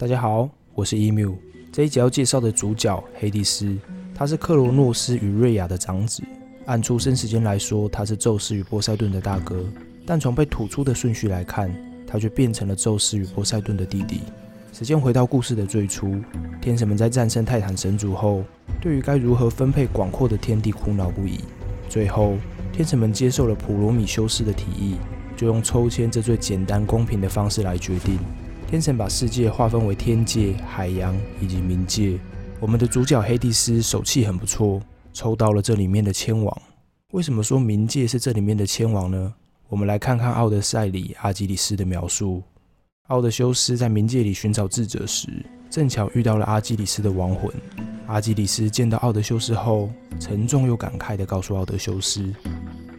大家好，我是 Emu。这一集要介绍的主角黑帝斯，他是克罗诺斯与瑞亚的长子。按出生时间来说，他是宙斯与波塞顿的大哥，但从被吐出的顺序来看，他却变成了宙斯与波塞顿的弟弟。时间回到故事的最初，天神们在战胜泰坦神族后，对于该如何分配广阔的天地苦恼不已。最后，天神们接受了普罗米修斯的提议，就用抽签这最简单公平的方式来决定。天神把世界划分为天界、海洋以及冥界。我们的主角黑帝斯手气很不错，抽到了这里面的千王。为什么说冥界是这里面的千王呢？我们来看看《奥德赛》里阿基里斯的描述。奥德修斯在冥界里寻找智者时，正巧遇到了阿基里斯的亡魂。阿基里斯见到奥德修斯后，沉重又感慨地告诉奥德修斯：“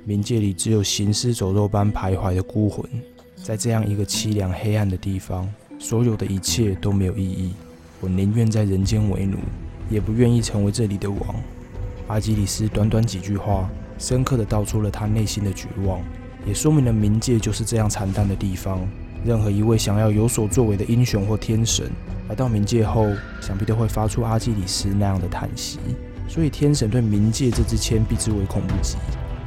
冥界里只有行尸走肉般徘徊的孤魂，在这样一个凄凉黑暗的地方。”所有的一切都没有意义，我宁愿在人间为奴，也不愿意成为这里的王。阿基里斯短短几句话，深刻的道出了他内心的绝望，也说明了冥界就是这样惨淡的地方。任何一位想要有所作为的英雄或天神，来到冥界后，想必都会发出阿基里斯那样的叹息。所以天神对冥界这支签避之唯恐不及。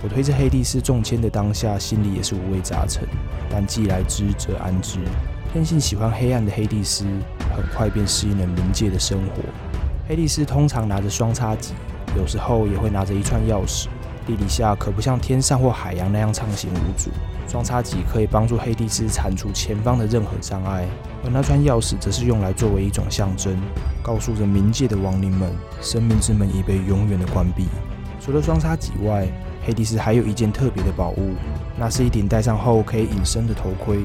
我推着黑帝斯中签的当下，心里也是五味杂陈，但既来之则安之。天性喜欢黑暗的黑帝斯，很快便适应了冥界的生活。黑帝斯通常拿着双叉戟，有时候也会拿着一串钥匙。地底下可不像天上或海洋那样畅行无阻，双叉戟可以帮助黑帝斯铲除前方的任何障碍，而那串钥匙则是用来作为一种象征，告诉着冥界的亡灵们，生命之门已被永远的关闭。除了双叉戟外，黑帝斯还有一件特别的宝物，那是一顶戴上后可以隐身的头盔。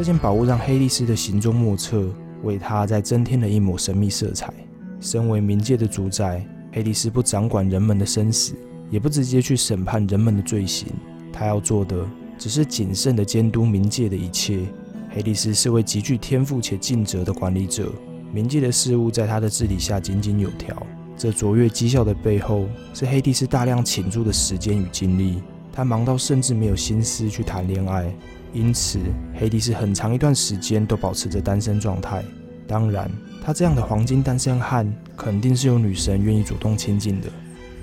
这件宝物让黑帝斯的行踪莫测，为他再增添了一抹神秘色彩。身为冥界的主宰，黑帝斯不掌管人们的生死，也不直接去审判人们的罪行。他要做的只是谨慎地监督冥界的一切。黑帝斯是位极具天赋且尽责的管理者，冥界的事物在他的治理下井井有条。这卓越绩效的背后，是黑帝斯大量倾注的时间与精力。他忙到甚至没有心思去谈恋爱。因此，黑帝斯很长一段时间都保持着单身状态。当然，他这样的黄金单身汉，肯定是有女神愿意主动亲近的。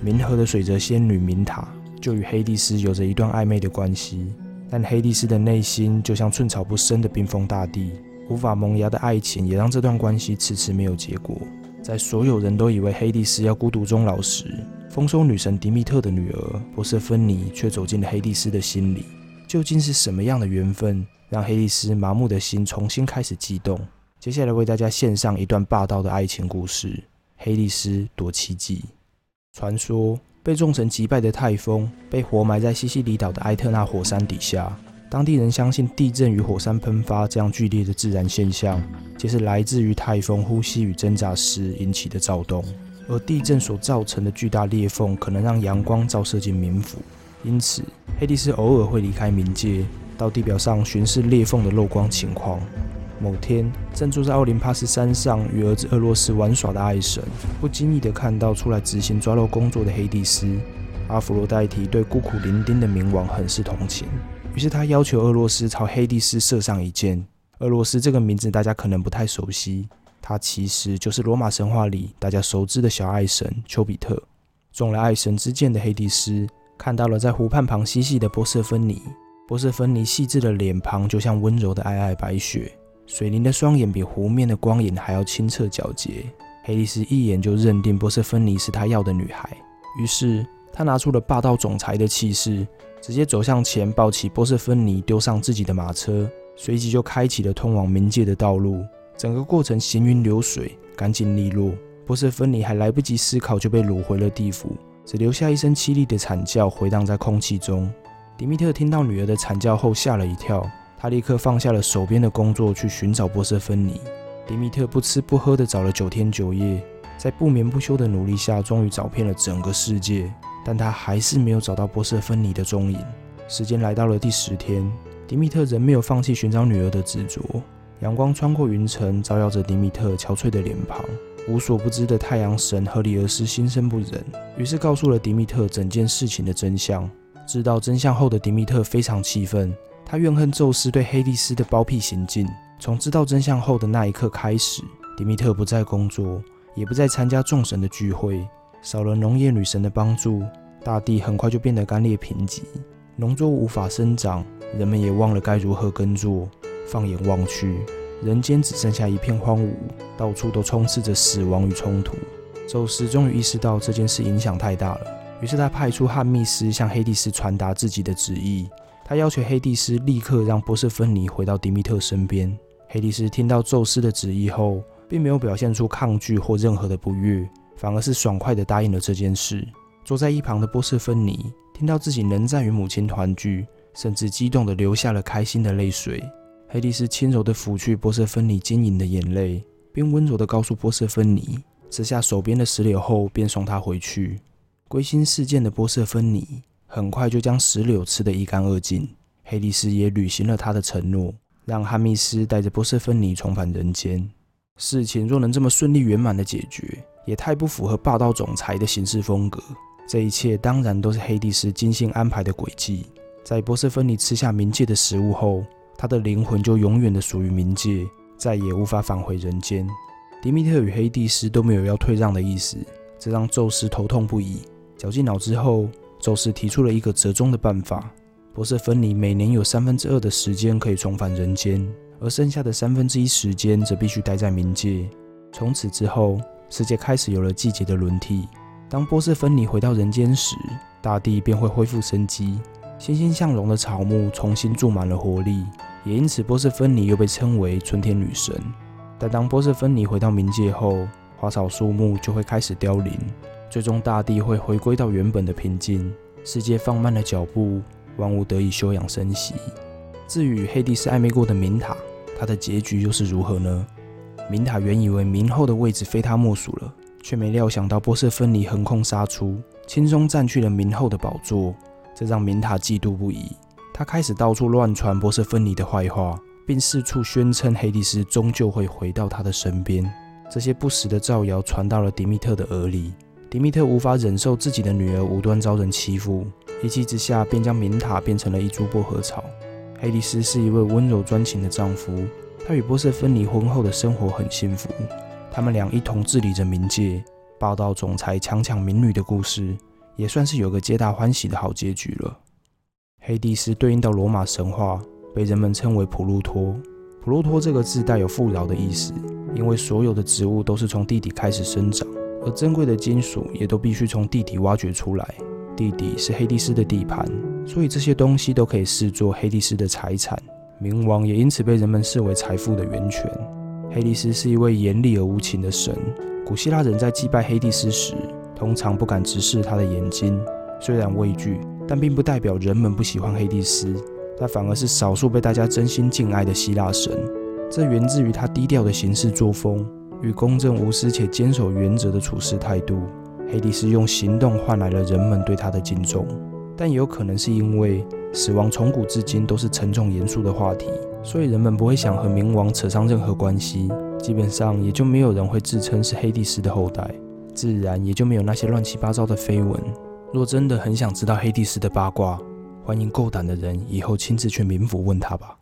冥河的水泽仙女明塔就与黑帝斯有着一段暧昧的关系。但黑帝斯的内心就像寸草不生的冰封大地，无法萌芽的爱情也让这段关系迟迟没有结果。在所有人都以为黑帝斯要孤独终老时，丰收女神迪密特的女儿波瑟芬妮却走进了黑帝斯的心里。究竟是什么样的缘分，让黑帝斯麻木的心重新开始悸动？接下来为大家献上一段霸道的爱情故事：黑帝斯夺妻记。传说被众神击败的泰丰，被活埋在西西里岛的埃特纳火山底下。当地人相信地震与火山喷发这样剧烈的自然现象，皆是来自于泰丰呼吸与挣扎时引起的躁动。而地震所造成的巨大裂缝，可能让阳光照射进冥府。因此，黑帝斯偶尔会离开冥界，到地表上巡视裂缝的漏光情况。某天，正坐在奥林帕斯山上与儿子厄洛斯玩耍的爱神，不经意地看到出来执行抓漏工作的黑帝斯。阿弗罗代提对孤苦伶仃的冥王很是同情，于是他要求厄洛斯朝黑帝斯射上一箭。厄洛斯这个名字大家可能不太熟悉，他其实就是罗马神话里大家熟知的小爱神丘比特。中了爱神之箭的黑帝斯。看到了在湖畔旁嬉戏的波瑟芬妮，波瑟芬妮细致的脸庞就像温柔的皑皑白雪，水灵的双眼比湖面的光影还要清澈皎洁。黑帝斯一眼就认定波瑟芬妮是他要的女孩，于是他拿出了霸道总裁的气势，直接走向前抱起波瑟芬妮，丢上自己的马车，随即就开启了通往冥界的道路。整个过程行云流水，干净利落。波瑟芬妮还来不及思考，就被掳回了地府。只留下一声凄厉的惨叫回荡在空气中。迪米特听到女儿的惨叫后吓了一跳，他立刻放下了手边的工作去寻找波瑟芬妮。迪米特不吃不喝的找了九天九夜，在不眠不休的努力下，终于找遍了整个世界，但他还是没有找到波瑟芬妮的踪影。时间来到了第十天，迪米特仍没有放弃寻找女儿的执着。阳光穿过云层，照耀着迪米特憔悴的脸庞。无所不知的太阳神赫里俄斯心生不忍，于是告诉了迪米特整件事情的真相。知道真相后的迪米特非常气愤，他怨恨宙斯对黑帝斯的包庇行径。从知道真相后的那一刻开始，迪米特不再工作，也不再参加众神的聚会，少了农业女神的帮助，大地很快就变得干裂贫瘠，农作物无法生长，人们也忘了该如何耕作。放眼望去，人间只剩下一片荒芜，到处都充斥着死亡与冲突。宙斯终于意识到这件事影响太大了，于是他派出汉密斯向黑帝斯传达自己的旨意。他要求黑帝斯立刻让波瑟芬尼回到迪米特身边。黑帝斯听到宙斯的旨意后，并没有表现出抗拒或任何的不悦，反而是爽快地答应了这件事。坐在一旁的波瑟芬尼听到自己仍在与母亲团聚，甚至激动地流下了开心的泪水。黑蒂斯轻柔地抚去波瑟芬尼晶莹的眼泪，并温柔地告诉波瑟芬尼，吃下手边的石榴后，便送她回去。归心似箭的波瑟芬尼很快就将石榴吃得一干二净。黑蒂斯也履行了他的承诺，让汉密斯带着波瑟芬尼重返人间。事情若能这么顺利圆满地解决，也太不符合霸道总裁的行事风格。这一切当然都是黑蒂斯精心安排的诡计。在波瑟芬尼吃下冥界的食物后，他的灵魂就永远的属于冥界，再也无法返回人间。迪米特与黑帝斯都没有要退让的意思，这让宙斯头痛不已。绞尽脑汁后，宙斯提出了一个折中的办法：波瑟芬尼每年有三分之二的时间可以重返人间，而剩下的三分之一时间则必须待在冥界。从此之后，世界开始有了季节的轮替。当波瑟芬尼回到人间时，大地便会恢复生机，欣欣向荣的草木重新注满了活力。也因此，波瑟芬尼又被称为春天女神。但当波瑟芬尼回到冥界后，花草树木就会开始凋零，最终大地会回归到原本的平静，世界放慢了脚步，万物得以休养生息。至于黑帝斯暧昧过的明塔，他的结局又是如何呢？明塔原以为明后的位置非他莫属了，却没料想到波瑟芬尼横空杀出，轻松占据了明后的宝座，这让明塔嫉妒不已。他开始到处乱传波瑟芬尼的坏话，并四处宣称黑帝斯终究会回到他的身边。这些不实的造谣传到了迪米特的耳里，迪米特无法忍受自己的女儿无端遭人欺负，一气之下便将明塔变成了一株薄荷草。黑帝斯是一位温柔专情的丈夫，他与波瑟芬尼婚后的生活很幸福，他们俩一同治理着冥界。霸道总裁强抢民女的故事，也算是有个皆大欢喜的好结局了。黑帝斯对应到罗马神话，被人们称为普鲁托。普鲁托这个字带有富饶的意思，因为所有的植物都是从地底开始生长，而珍贵的金属也都必须从地底挖掘出来。地底是黑帝斯的地盘，所以这些东西都可以视作黑帝斯的财产。冥王也因此被人们视为财富的源泉。黑帝斯是一位严厉而无情的神。古希腊人在祭拜黑帝斯时，通常不敢直视他的眼睛，虽然畏惧。但并不代表人们不喜欢黑帝斯，他反而是少数被大家真心敬爱的希腊神。这源自于他低调的行事作风与公正无私且坚守原则的处事态度。黑帝斯用行动换来了人们对他的敬重，但也有可能是因为死亡从古至今都是沉重严肃的话题，所以人们不会想和冥王扯上任何关系，基本上也就没有人会自称是黑帝斯的后代，自然也就没有那些乱七八糟的绯闻。若真的很想知道黑帝斯的八卦，欢迎够胆的人以后亲自去冥府问他吧。